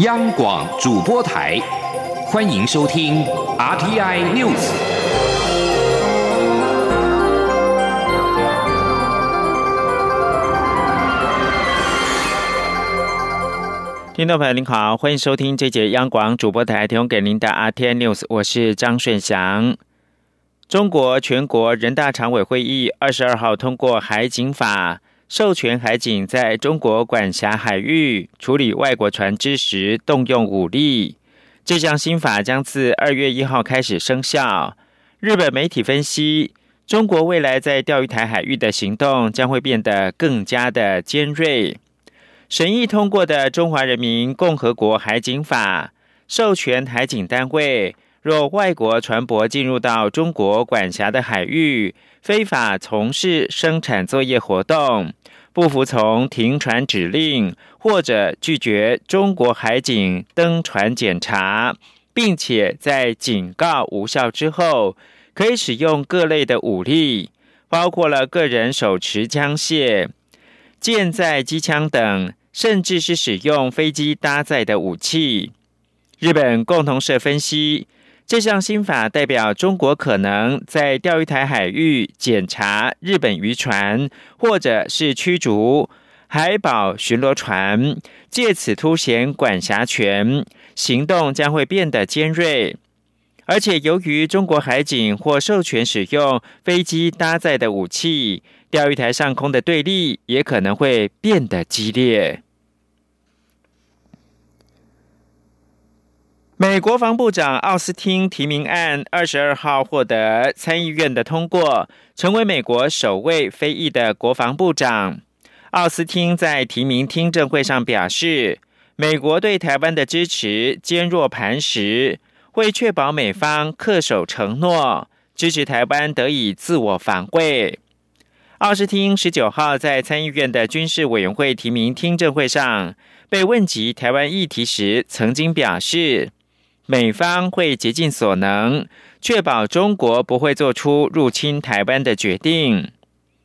央广主播台，欢迎收听 RTI News。听众朋友您好，欢迎收听这节央广主播台提供给您的 RTI News，我是张顺祥。中国全国人大常委会议二十二号通过《海警法》。授权海警在中国管辖海域处理外国船只时动用武力，这项新法将自二月一号开始生效。日本媒体分析，中国未来在钓鱼台海域的行动将会变得更加的尖锐。审议通过的《中华人民共和国海警法》，授权海警单位，若外国船舶进入到中国管辖的海域。非法从事生产作业活动，不服从停船指令，或者拒绝中国海警登船检查，并且在警告无效之后，可以使用各类的武力，包括了个人手持枪械、舰载机枪等，甚至是使用飞机搭载的武器。日本共同社分析。这项新法代表中国可能在钓鱼台海域检查日本渔船，或者是驱逐海保巡逻船，借此凸显管辖权，行动将会变得尖锐。而且，由于中国海警或授权使用飞机搭载的武器，钓鱼台上空的对立也可能会变得激烈。美国防部长奥斯汀提名案二十二号获得参议院的通过，成为美国首位非裔的国防部长。奥斯汀在提名听证会上表示，美国对台湾的支持坚若磐石，会确保美方恪守承诺，支持台湾得以自我防卫。奥斯汀十九号在参议院的军事委员会提名听证会上被问及台湾议题时，曾经表示。美方会竭尽所能，确保中国不会做出入侵台湾的决定。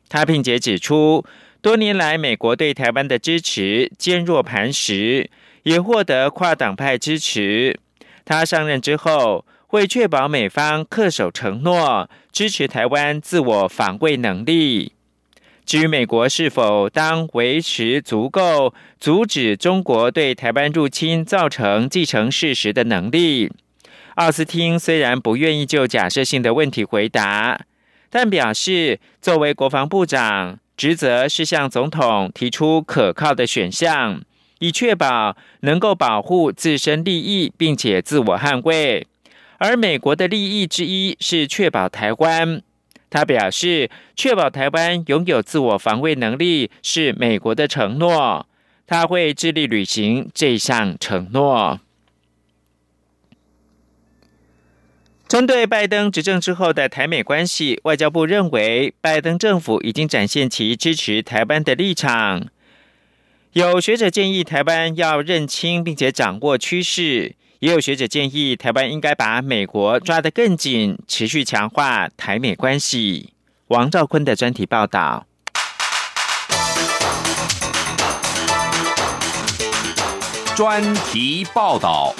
他并且指出，多年来美国对台湾的支持坚若磐石，也获得跨党派支持。他上任之后，会确保美方恪守承诺，支持台湾自我防卫能力。至于美国是否当维持足够阻止中国对台湾入侵造成既成事实的能力，奥斯汀虽然不愿意就假设性的问题回答，但表示作为国防部长，职责是向总统提出可靠的选项，以确保能够保护自身利益，并且自我捍卫。而美国的利益之一是确保台湾。他表示，确保台湾拥有自我防卫能力是美国的承诺，他会致力履行这项承诺。针对拜登执政之后的台美关系，外交部认为，拜登政府已经展现其支持台湾的立场。有学者建议，台湾要认清并且掌握趋势。也有学者建议，台湾应该把美国抓得更紧，持续强化台美关系。王兆坤的专题报道。专题报道。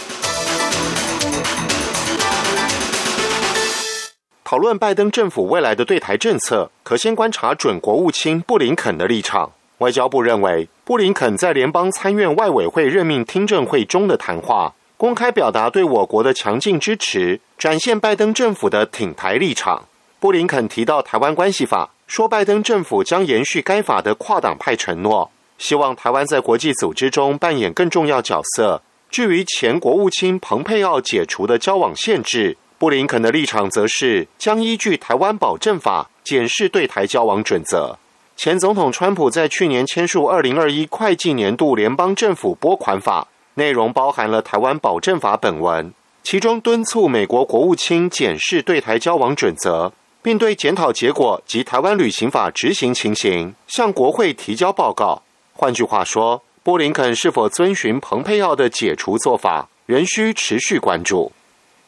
讨论拜登政府未来的对台政策，可先观察准国务卿布林肯的立场。外交部认为，布林肯在联邦参院外委会任命听证会中的谈话。公开表达对我国的强劲支持，展现拜登政府的挺台立场。布林肯提到《台湾关系法》，说拜登政府将延续该法的跨党派承诺，希望台湾在国际组织中扮演更重要角色。至于前国务卿蓬佩奥解除的交往限制，布林肯的立场则是将依据《台湾保证法》检视对台交往准则。前总统川普在去年签署二零二一会计年度联邦政府拨款法。内容包含了台湾保证法本文，其中敦促美国国务卿检视对台交往准则，并对检讨结果及台湾旅行法执行情形向国会提交报告。换句话说，布林肯是否遵循蓬佩奥的解除做法，仍需持续关注。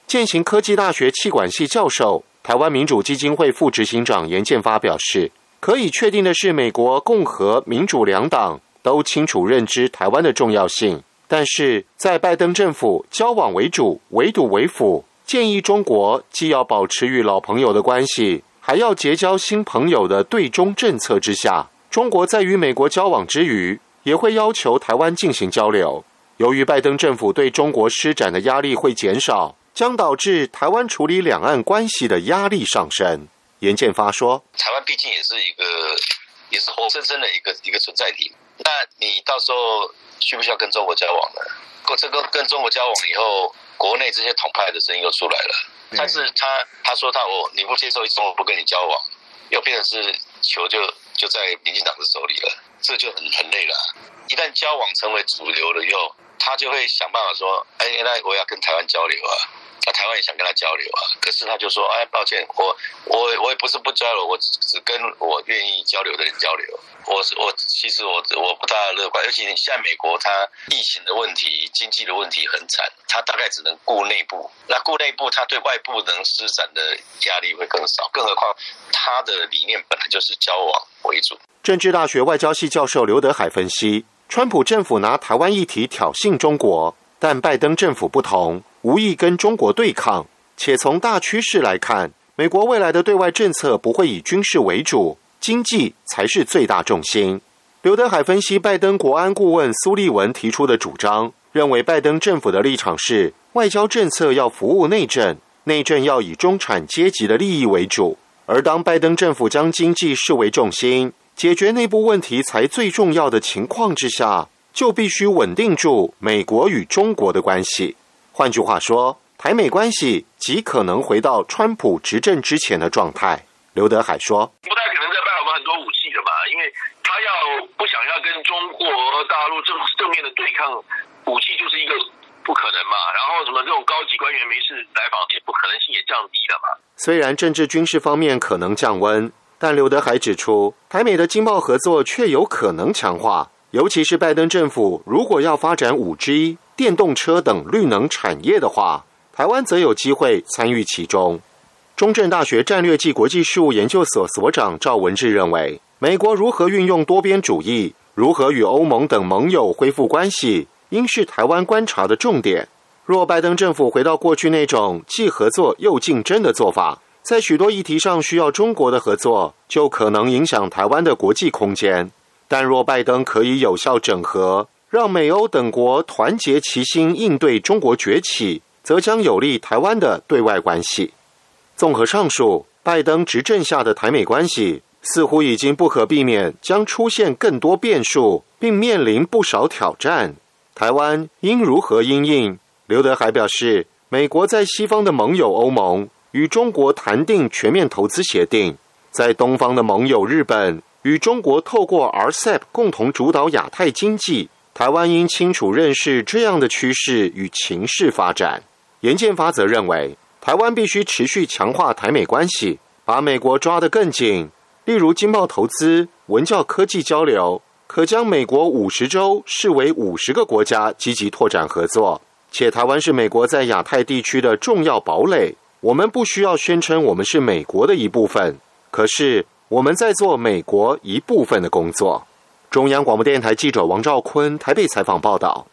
建行科技大学气管系教授、台湾民主基金会副执行长严建发表示，可以确定的是，美国共和、民主两党都清楚认知台湾的重要性。但是在拜登政府交往为主、围堵为辅，建议中国既要保持与老朋友的关系，还要结交新朋友的对中政策之下，中国在与美国交往之余，也会要求台湾进行交流。由于拜登政府对中国施展的压力会减少，将导致台湾处理两岸关系的压力上升。严建发说：“台湾毕竟也是一个，也是活生生的一个一个存在体。那你到时候需不需要跟中国交往呢？这个跟中国交往以后，国内这些统派的声音又出来了。但是他他说他我你不接受中国不跟你交往，又变成是球就就在民进党的手里了，这就很很累了。一旦交往成为主流了以后，他就会想办法说，哎，那我要跟台湾交流啊。”那台湾也想跟他交流啊，可是他就说：“哎，抱歉，我我我也不是不交流，我只只跟我愿意交流的人交流。我是我其实我我不大乐观，尤其你现在美国，它疫情的问题、经济的问题很惨，他大概只能顾内部。那顾内部，他对外部能施展的压力会更少。更何况他的理念本来就是交往为主。”政治大学外交系教授刘德海分析：，川普政府拿台湾议题挑衅中国，但拜登政府不同。无意跟中国对抗，且从大趋势来看，美国未来的对外政策不会以军事为主，经济才是最大重心。刘德海分析，拜登国安顾问苏利文提出的主张，认为拜登政府的立场是，外交政策要服务内政，内政要以中产阶级的利益为主。而当拜登政府将经济视为重心，解决内部问题才最重要的情况之下，就必须稳定住美国与中国的关系。换句话说，台美关系极可能回到川普执政之前的状态。刘德海说：“不太可能再卖我们很多武器了吧？因为他要不想要跟中国大陆正正面的对抗，武器就是一个不可能嘛。然后什么这种高级官员没事来访，也不可能性也降低了嘛。虽然政治军事方面可能降温，但刘德海指出，台美的经贸合作却有可能强化，尤其是拜登政府如果要发展五 G。”电动车等绿能产业的话，台湾则有机会参与其中。中正大学战略暨国际事务研究所所长赵文志认为，美国如何运用多边主义，如何与欧盟等盟友恢复关系，应是台湾观察的重点。若拜登政府回到过去那种既合作又竞争的做法，在许多议题上需要中国的合作，就可能影响台湾的国际空间。但若拜登可以有效整合，让美欧等国团结齐心应对中国崛起，则将有利台湾的对外关系。综合上述，拜登执政下的台美关系似乎已经不可避免将出现更多变数，并面临不少挑战。台湾应如何应应？刘德海表示，美国在西方的盟友欧盟与中国谈定全面投资协定，在东方的盟友日本与中国透过 RCEP 共同主导亚太经济。台湾应清楚认识这样的趋势与情势发展。严建发则认为，台湾必须持续强化台美关系，把美国抓得更紧。例如，经贸投资、文教科技交流，可将美国五十州视为五十个国家，积极拓展合作。且台湾是美国在亚太地区的重要堡垒，我们不需要宣称我们是美国的一部分，可是我们在做美国一部分的工作。中央广播电台记者王兆坤台北采访报道。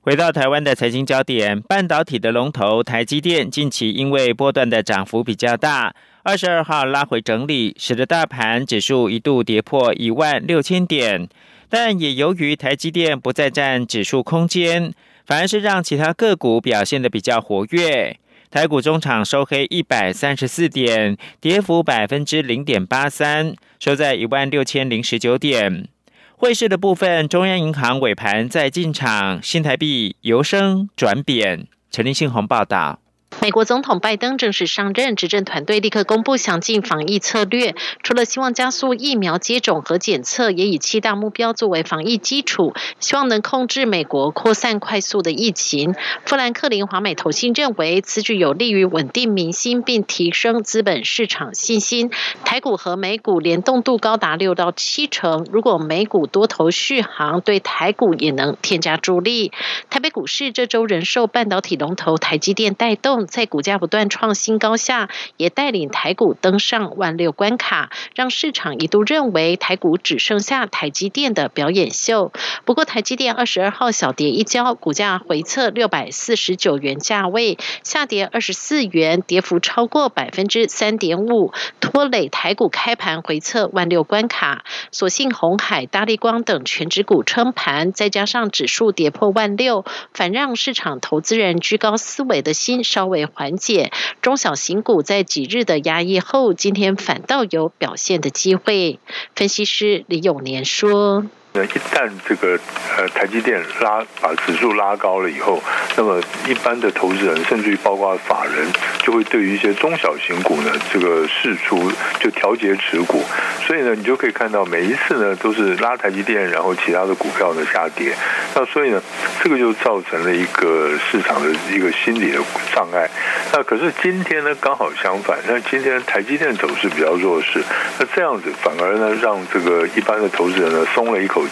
回到台湾的财经焦点，半导体的龙头台积电近期因为波段的涨幅比较大，二十二号拉回整理，使得大盘指数一度跌破一万六千点。但也由于台积电不再占指数空间，反而是让其他个股表现的比较活跃。台股中场收黑一百三十四点，跌幅百分之零点八三，收在一万六千零十九点。汇市的部分，中央银行尾盘再进场，新台币由升转贬。陈立信宏报道。美国总统拜登正式上任，执政团队立刻公布详尽防疫策略。除了希望加速疫苗接种和检测，也以七大目标作为防疫基础，希望能控制美国扩散快速的疫情。富兰克林华美投信认为，此举有利于稳定民心，并提升资本市场信心。台股和美股联动度高达六到七成，如果美股多头续航，对台股也能添加助力。台北股市这周仍受半导体龙头台积电带动。在股价不断创新高下，也带领台股登上万六关卡，让市场一度认为台股只剩下台积电的表演秀。不过，台积电二十二号小跌一跤，股价回测六百四十九元价位，下跌二十四元，跌幅超过百分之三点五，拖累台股开盘回测万六关卡。所幸红海、大力光等全指股撑盘，再加上指数跌破万六，反让市场投资人居高思维的心稍微为缓解。中小型股在几日的压抑后，今天反倒有表现的机会。分析师李永年说。那一旦这个呃台积电拉把指数拉高了以后，那么一般的投资人甚至于包括法人，就会对于一些中小型股呢这个释出就调节持股，所以呢你就可以看到每一次呢都是拉台积电，然后其他的股票呢下跌，那所以呢这个就造成了一个市场的一个心理的障碍。那可是今天呢刚好相反，那今天台积电走势比较弱势，那这样子反而呢让这个一般的投资人呢松了一口。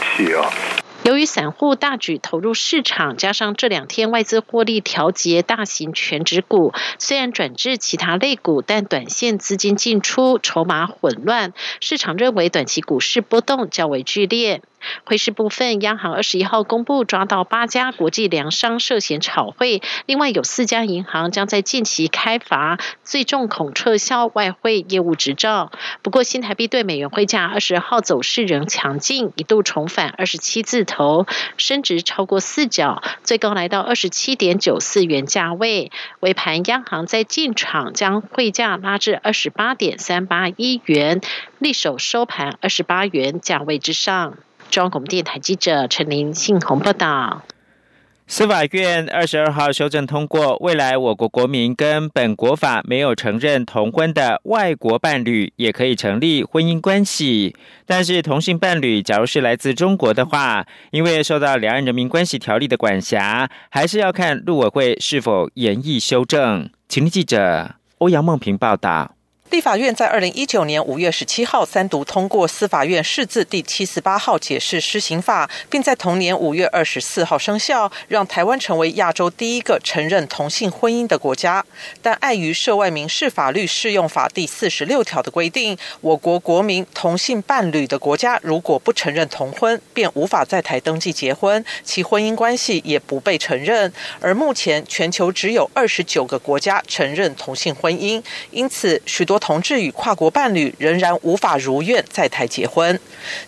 由于散户大举投入市场，加上这两天外资获利调节大型全指股，虽然转至其他类股，但短线资金进出，筹码混乱，市场认为短期股市波动较为剧烈。汇市部分，央行二十一号公布抓到八家国际粮商涉嫌炒汇，另外有四家银行将在近期开罚，最重恐撤销外汇业务执照。不过，新台币对美元汇价二十号走势仍强劲，一度重返二十七字头，升值超过四角，最高来到二十七点九四元价位。尾盘，央行在进场将汇价拉至二十八点三八一元，力守收盘二十八元价位之上。中央广电台记者陈林信宏报道。司法院二十二号修正通过，未来我国国民跟本国法没有承认同婚的外国伴侣，也可以成立婚姻关系。但是同性伴侣，假如是来自中国的话，因为受到两岸人民关系条例的管辖，还是要看陆委会是否严议修正。请听记者欧阳梦平报道。立法院在二零一九年五月十七号三读通过司法院释字第七十八号解释施行法，并在同年五月二十四号生效，让台湾成为亚洲第一个承认同性婚姻的国家。但碍于涉外民事法律适用法第四十六条的规定，我国国民同性伴侣的国家如果不承认同婚，便无法在台登记结婚，其婚姻关系也不被承认。而目前全球只有二十九个国家承认同性婚姻，因此许多。同志与跨国伴侣仍然无法如愿在台结婚。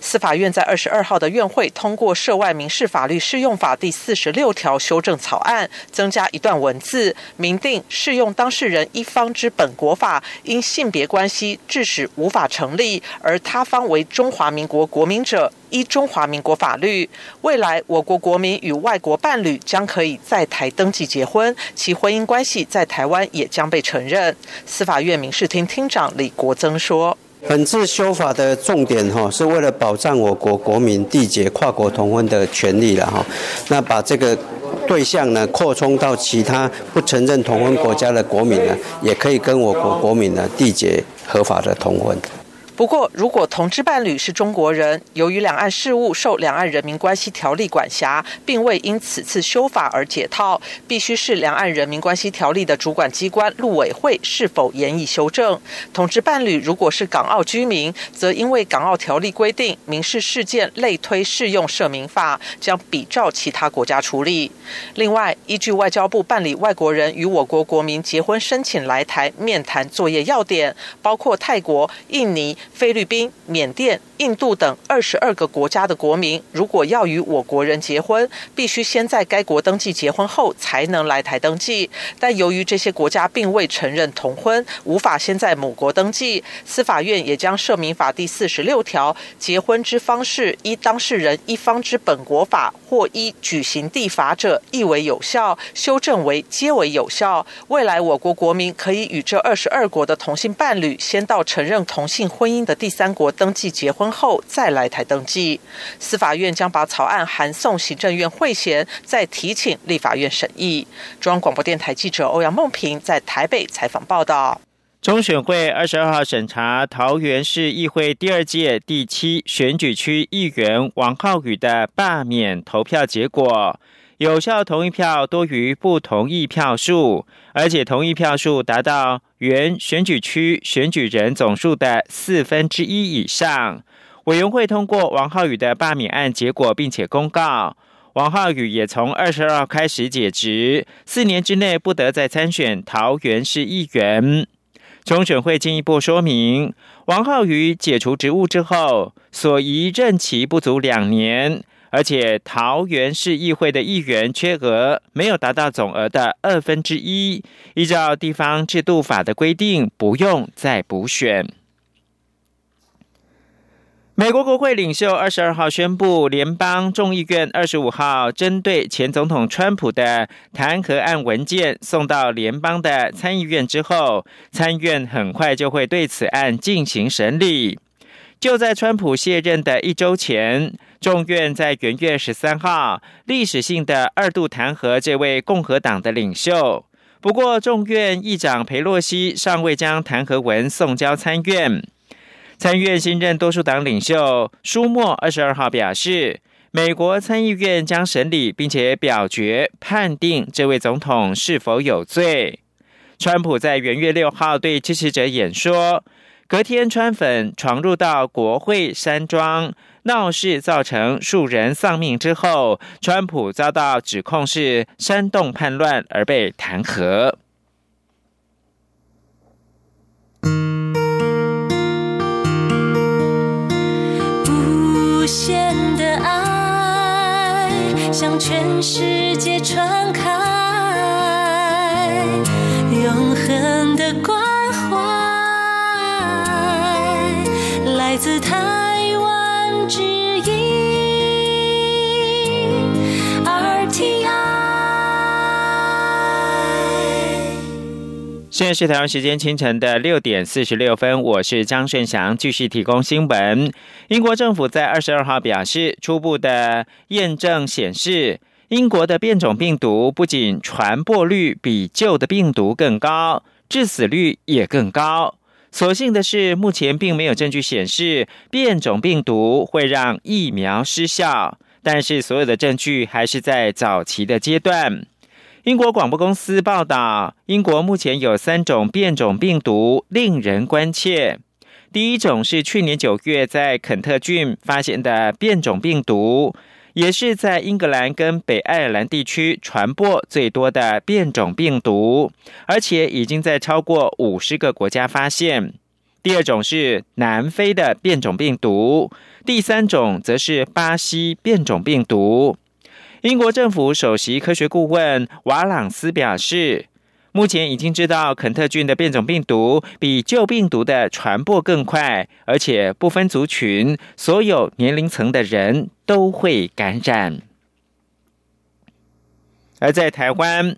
司法院在二十二号的院会通过《涉外民事法律适用法》第四十六条修正草案，增加一段文字，明定适用当事人一方之本国法，因性别关系致使无法成立，而他方为中华民国国民者，依中华民国法律，未来我国国民与外国伴侣将可以在台登记结婚，其婚姻关系在台湾也将被承认。司法院民事厅厅。长李国增说：“本次修法的重点哈，是为了保障我国国民缔结跨国同婚的权利了哈。那把这个对象呢，扩充到其他不承认同婚国家的国民呢，也可以跟我国国民呢缔结合法的同婚。”不过，如果同志伴侣是中国人，由于两岸事务受《两岸人民关系条例》管辖，并未因此次修法而解套，必须是《两岸人民关系条例》的主管机关陆委会是否严以修正。同志伴侣如果是港澳居民，则因为《港澳条例》规定民事事件类推适用涉民法，将比照其他国家处理。另外，依据外交部办理外国人与我国国民结婚申请来台面谈作业要点，包括泰国、印尼。菲律宾、缅甸、印度等二十二个国家的国民，如果要与我国人结婚，必须先在该国登记结婚后才能来台登记。但由于这些国家并未承认同婚，无法先在母国登记。司法院也将《涉民法》第四十六条，结婚之方式依当事人一方之本国法或依举行地法者，亦为有效，修正为皆为有效。未来我国国民可以与这二十二国的同性伴侣，先到承认同性婚姻。的第三国登记结婚后再来台登记，司法院将把草案函送行政院会衔，再提请立法院审议。中央广播电台记者欧阳梦平在台北采访报道。中选会二十二号审查桃园市议会第二届第七选举区议员王浩宇的罢免投票结果。有效同意票多于不同意票数，而且同意票数达到原选举区选举人总数的四分之一以上。委员会通过王浩宇的罢免案结果，并且公告王浩宇也从二十二号开始解职，四年之内不得再参选桃园市议员。中选会进一步说明，王浩宇解除职务之后，所移任期不足两年，而且桃园市议会的议员缺额没有达到总额的二分之一，依照地方制度法的规定，不用再补选。美国国会领袖二十二号宣布，联邦众议院二十五号针对前总统川普的弹劾案文件送到联邦的参议院之后，参议院很快就会对此案进行审理。就在川普卸任的一周前，众院在元月十三号历史性的二度弹劾这位共和党的领袖。不过，众院议长佩洛西尚未将弹劾文送交参院。参院新任多数党领袖舒默二十二号表示，美国参议院将审理并且表决判定这位总统是否有罪。川普在元月六号对支持者演说，隔天川粉闯入到国会山庄闹事，造成数人丧命之后，川普遭到指控是煽动叛乱而被弹劾。无限的爱向全世界传开，永恒的光来自台湾之音 RTI。现在是台湾时间清晨的六点四十六分，我是张顺祥，继续提供新闻。英国政府在二十二号表示，初步的验证显示，英国的变种病毒不仅传播率比旧的病毒更高，致死率也更高。所幸的是，目前并没有证据显示变种病毒会让疫苗失效，但是所有的证据还是在早期的阶段。英国广播公司报道，英国目前有三种变种病毒令人关切。第一种是去年九月在肯特郡发现的变种病毒，也是在英格兰跟北爱尔兰地区传播最多的变种病毒，而且已经在超过五十个国家发现。第二种是南非的变种病毒，第三种则是巴西变种病毒。英国政府首席科学顾问瓦朗斯表示，目前已经知道肯特郡的变种病毒比旧病毒的传播更快，而且不分族群，所有年龄层的人都会感染。而在台湾，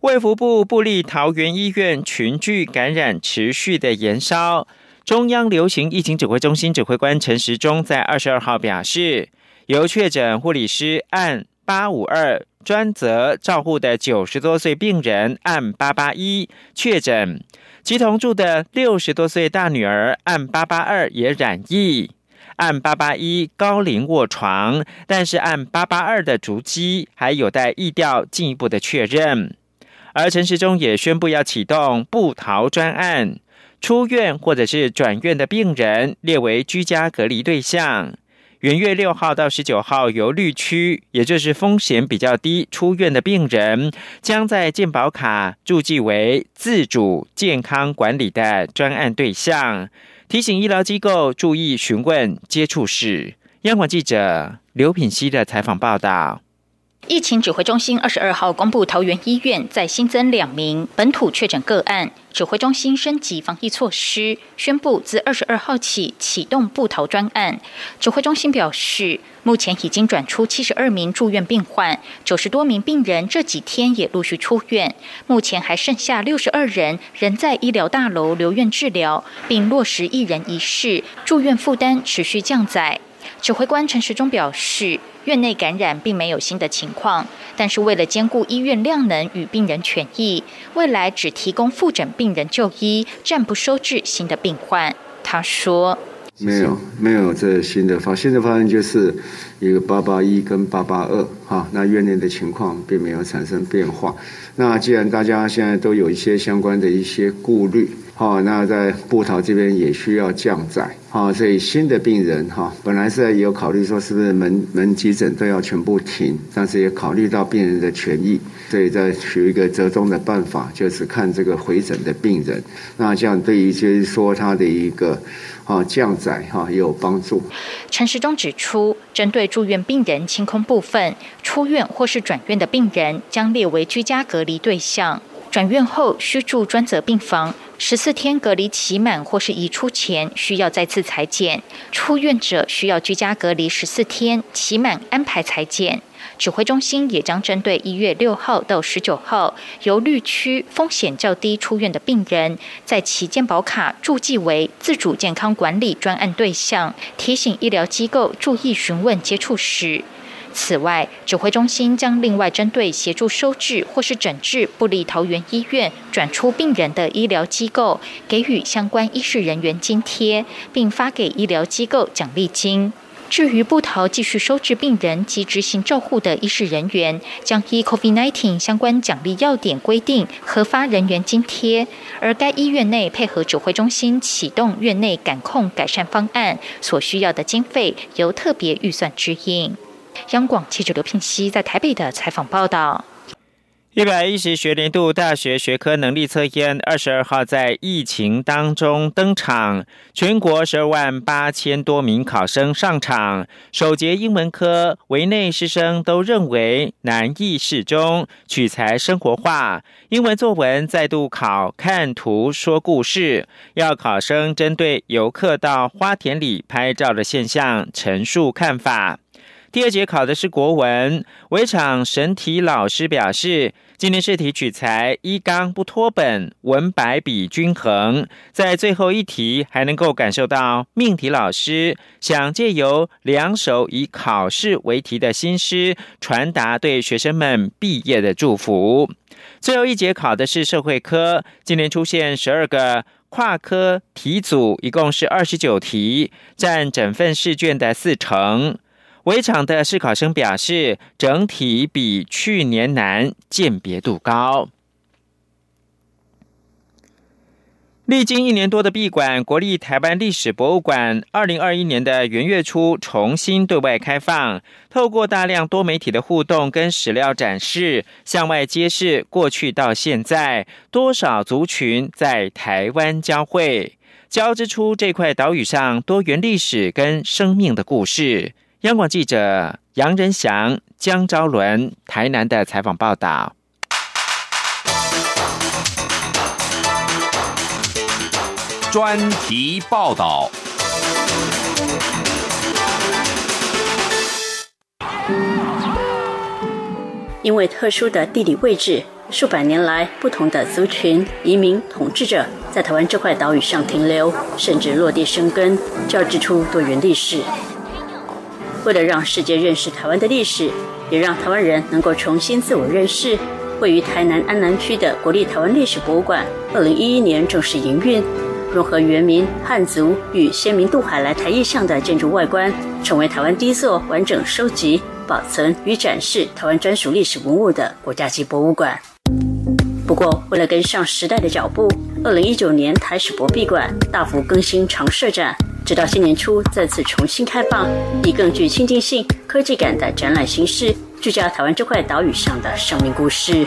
卫福部布利桃园医院群聚感染持续的延烧，中央流行疫情指挥中心指挥官陈时中在二十二号表示，由确诊护理师按。八五二专责照护的九十多岁病人按八八一确诊，其同住的六十多岁大女儿按八八二也染疫，按八八一高龄卧床，但是按八八二的足迹还有待疫调进一步的确认。而陈时中也宣布要启动不逃专案，出院或者是转院的病人列为居家隔离对象。元月六号到十九号，由绿区，也就是风险比较低出院的病人，将在健保卡注记为自主健康管理的专案对象。提醒医疗机构注意询问接触史。央广记者刘品希的采访报道。疫情指挥中心二十二号公布，桃园医院再新增两名本土确诊个案。指挥中心升级防疫措施，宣布自二十二号起启动布逃专案。指挥中心表示，目前已经转出七十二名住院病患，九十多名病人这几天也陆续出院。目前还剩下六十二人仍在医疗大楼留院治疗，并落实一人一室，住院负担持续降载。指挥官陈时中表示，院内感染并没有新的情况，但是为了兼顾医院量能与病人权益，未来只提供复诊病人就医，暂不收治新的病患。他说。没有，没有这新的发，新的发现就是一个八八一跟八八二，哈，那院内的情况并没有产生变化。那既然大家现在都有一些相关的一些顾虑，哈，那在布桃这边也需要降载，哈，所以新的病人，哈，本来是有考虑说是不是门门急诊都要全部停，但是也考虑到病人的权益，所以在取一个折中的办法，就是看这个回诊的病人，那这样对于就是说他的一个。啊，降载哈也有帮助。陈时中指出，针对住院病人清空部分，出院或是转院的病人将列为居家隔离对象。转院后需住专责病房，十四天隔离期满或是移出前需要再次裁剪。出院者需要居家隔离十四天，期满安排裁剪。指挥中心也将针对一月六号到十九号由绿区风险较低出院的病人，在其健保卡注记为自主健康管理专案对象，提醒医疗机构注意询问接触史。此外，指挥中心将另外针对协助收治或是诊治不离桃园医院转出病人的医疗机构，给予相关医事人员津贴，并发给医疗机构奖励金。至于布桃继续收治病人及执行照护的医事人员，将依 COVID-19 相关奖励要点规定核发人员津贴，而该医院内配合指挥中心启动院内感控改善方案所需要的经费，由特别预算支应。央广记者刘聘熙在台北的采访报道。一百一十学年度大学学科能力测验二十二号在疫情当中登场，全国十二万八千多名考生上场。首节英文科，围内师生都认为难易适中，取材生活化。英文作文再度考看图说故事，要考生针对游客到花田里拍照的现象陈述看法。第二节考的是国文，围场审题老师表示，今年试题取材一纲不脱本，文白笔均衡，在最后一题还能够感受到命题老师想借由两首以考试为题的新诗，传达对学生们毕业的祝福。最后一节考的是社会科，今年出现十二个跨科题组，一共是二十九题，占整份试卷的四成。围场的试考生表示，整体比去年难，鉴别度高。历经一年多的闭馆，国立台湾历史博物馆二零二一年的元月初重新对外开放，透过大量多媒体的互动跟史料展示，向外揭示过去到现在多少族群在台湾交汇，交织出这块岛屿上多元历史跟生命的故事。央广记者杨仁祥、江昭伦台南的采访报道。专题报道。因为特殊的地理位置，数百年来不同的族群、移民、统治者在台湾这块岛屿上停留，甚至落地生根，交织出多元历史。为了让世界认识台湾的历史，也让台湾人能够重新自我认识，位于台南安南区的国立台湾历史博物馆，二零一一年正式营运，融合原民、汉族与先民渡海来台意象的建筑外观，成为台湾第一座完整收集、保存与展示台湾专属历史文物的国家级博物馆。不过，为了跟上时代的脚步，二零一九年台史博闭馆，大幅更新常设展。直到新年初再次重新开放，以更具亲近性、科技感的展览形式，聚焦台湾这块岛屿上的生命故事。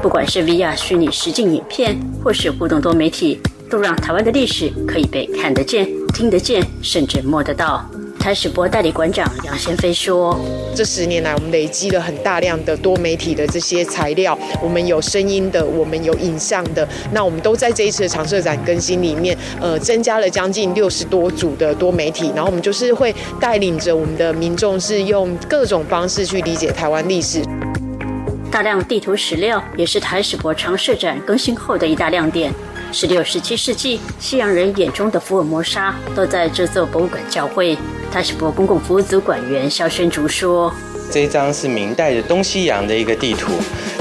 不管是 VR 虚拟实境影片，或是互动多媒体，都让台湾的历史可以被看得见、听得见，甚至摸得到。台史博代理馆长杨先飞说：“这十年来，我们累积了很大量的多媒体的这些材料，我们有声音的，我们有影像的，那我们都在这一次的常设展更新里面，呃，增加了将近六十多组的多媒体，然后我们就是会带领着我们的民众，是用各种方式去理解台湾历史。大量地图史料也是台史博常设展更新后的一大亮点。”十六、十七世纪西洋人眼中的福尔摩沙都在这座博物馆交汇。他是博公共服务组管员肖宣竹说：“这一张是明代的东西洋的一个地图。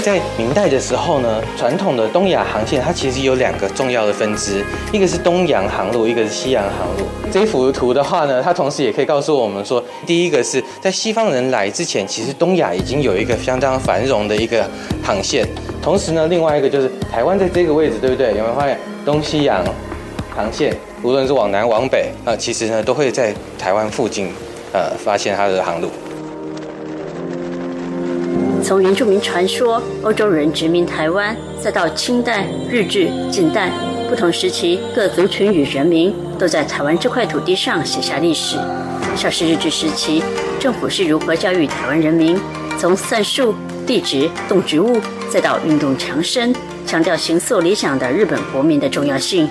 在明代的时候呢，传统的东亚航线它其实有两个重要的分支，一个是东洋航路，一个是西洋航路。这幅图的话呢，它同时也可以告诉我们说，第一个是在西方人来之前，其实东亚已经有一个相当繁荣的一个航线。同时呢，另外一个就是台湾在这个位置，对不对？有没有发现东西洋航线，无论是往南往北啊，其实呢都会在台湾附近呃发现它的航路。从原住民传说、欧洲人殖民台湾，再到清代、日治、近代，不同时期各族群与人民都在台湾这块土地上写下历史。像是日治时期，政府是如何教育台湾人民，从算术、地质、动植物，再到运动强身，强调形塑理想的日本国民的重要性。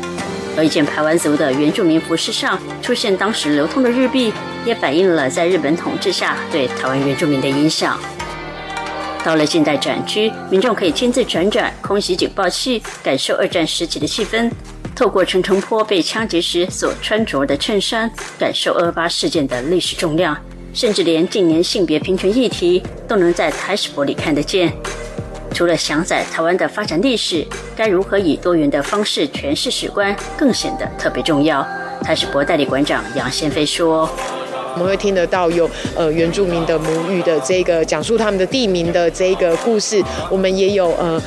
而一件排湾族的原住民服饰上出现当时流通的日币，也反映了在日本统治下对台湾原住民的影响。到了近代展区，民众可以亲自转转空袭警报器，感受二战时期的气氛；透过陈澄坡被枪击时所穿着的衬衫，感受二八事件的历史重量；甚至连近年性别平权议题，都能在台史博里看得见。除了详载台湾的发展历史，该如何以多元的方式诠释史观，更显得特别重要。台史博代理馆长杨先飞说。我们会听得到有呃原住民的母语的这个讲述他们的地名的这个故事，我们也有呃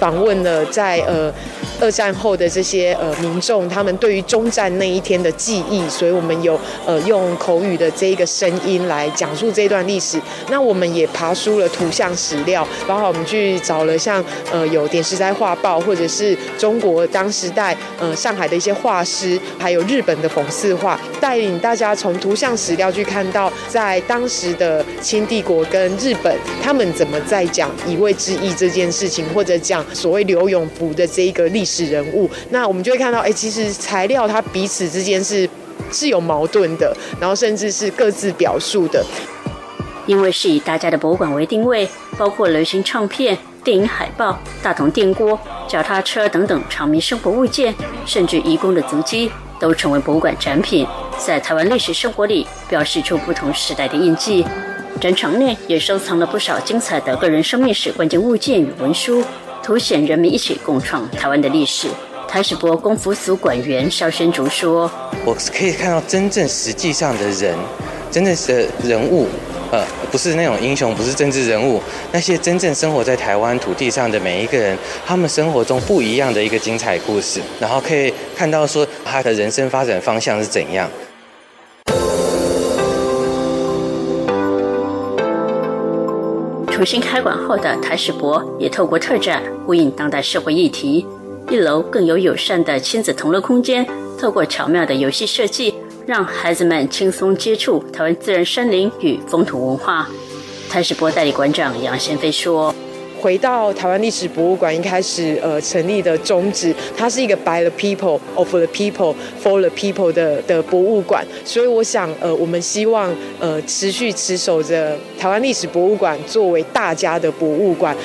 访问了在呃二战后的这些呃民众，他们对于中战那一天的记忆，所以我们有呃用口语的这一个声音来讲述这段历史。那我们也爬书了图像史料，包括我们去找了像呃有点石斋画报，或者是中国当时代呃上海的一些画师，还有日本的讽刺画，带领大家从图像史料。去看到在当时的清帝国跟日本，他们怎么在讲以位之意这件事情，或者讲所谓刘永福的这一个历史人物，那我们就会看到，哎，其实材料它彼此之间是是有矛盾的，然后甚至是各自表述的。因为是以大家的博物馆为定位，包括流行唱片、电影海报、大同电锅、脚踏车等等长民生活物件，甚至移工的足迹。都成为博物馆展品，在台湾历史生活里表示出不同时代的印记。展场内也收藏了不少精彩的个人生命史关键物件与文书，凸显人们一起共创台湾的历史。台史博公服组馆员肖宣竹说：“我可以看到真正实际上的人，真正的人物。”呃，不是那种英雄，不是政治人物，那些真正生活在台湾土地上的每一个人，他们生活中不一样的一个精彩故事，然后可以看到说他的人生发展方向是怎样。重新开馆后的台史博也透过特展呼应当代社会议题，一楼更有友善的亲子同乐空间，透过巧妙的游戏设计。让孩子们轻松接触台湾自然山林与风土文化。台史博代理馆长杨先飞说：“回到台湾历史博物馆一开始呃成立的宗旨，它是一个 by the people of the people for the people 的的博物馆。所以我想呃我们希望呃持续持守着台湾历史博物馆作为大家的博物馆。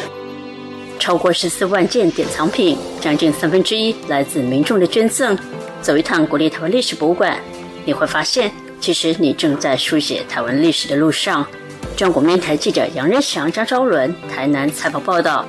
超过十四万件典藏品，将近三分之一来自民众的捐赠。走一趟国立台湾历史博物馆。”你会发现，其实你正在书写台湾历史的路上。中国面台记者杨仁祥、张昭伦，台南采访报道。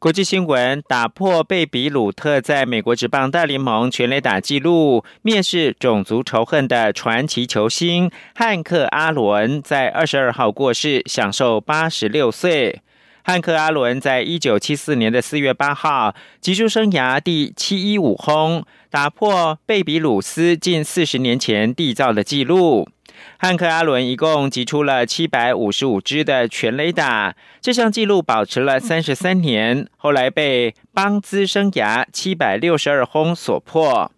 国际新闻：打破贝比鲁特在美国职棒大联盟全垒打纪录，蔑视种族仇恨的传奇球星汉克·阿伦在二十二号过世，享受八十六岁。汉克·阿伦在一九七四年的四月八号，击出生涯第七一五轰，打破贝比鲁斯近四十年前缔造的纪录。汉克·阿伦一共击出了七百五十五支的全垒打，这项纪录保持了三十三年，后来被邦兹生涯七百六十二轰所破。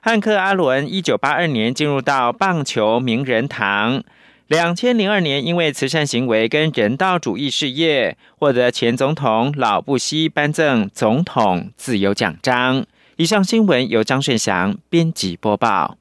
汉克·阿伦一九八二年进入到棒球名人堂。两千零二年，因为慈善行为跟人道主义事业，获得前总统老布希颁赠总统自由奖章。以上新闻由张顺祥编辑播报。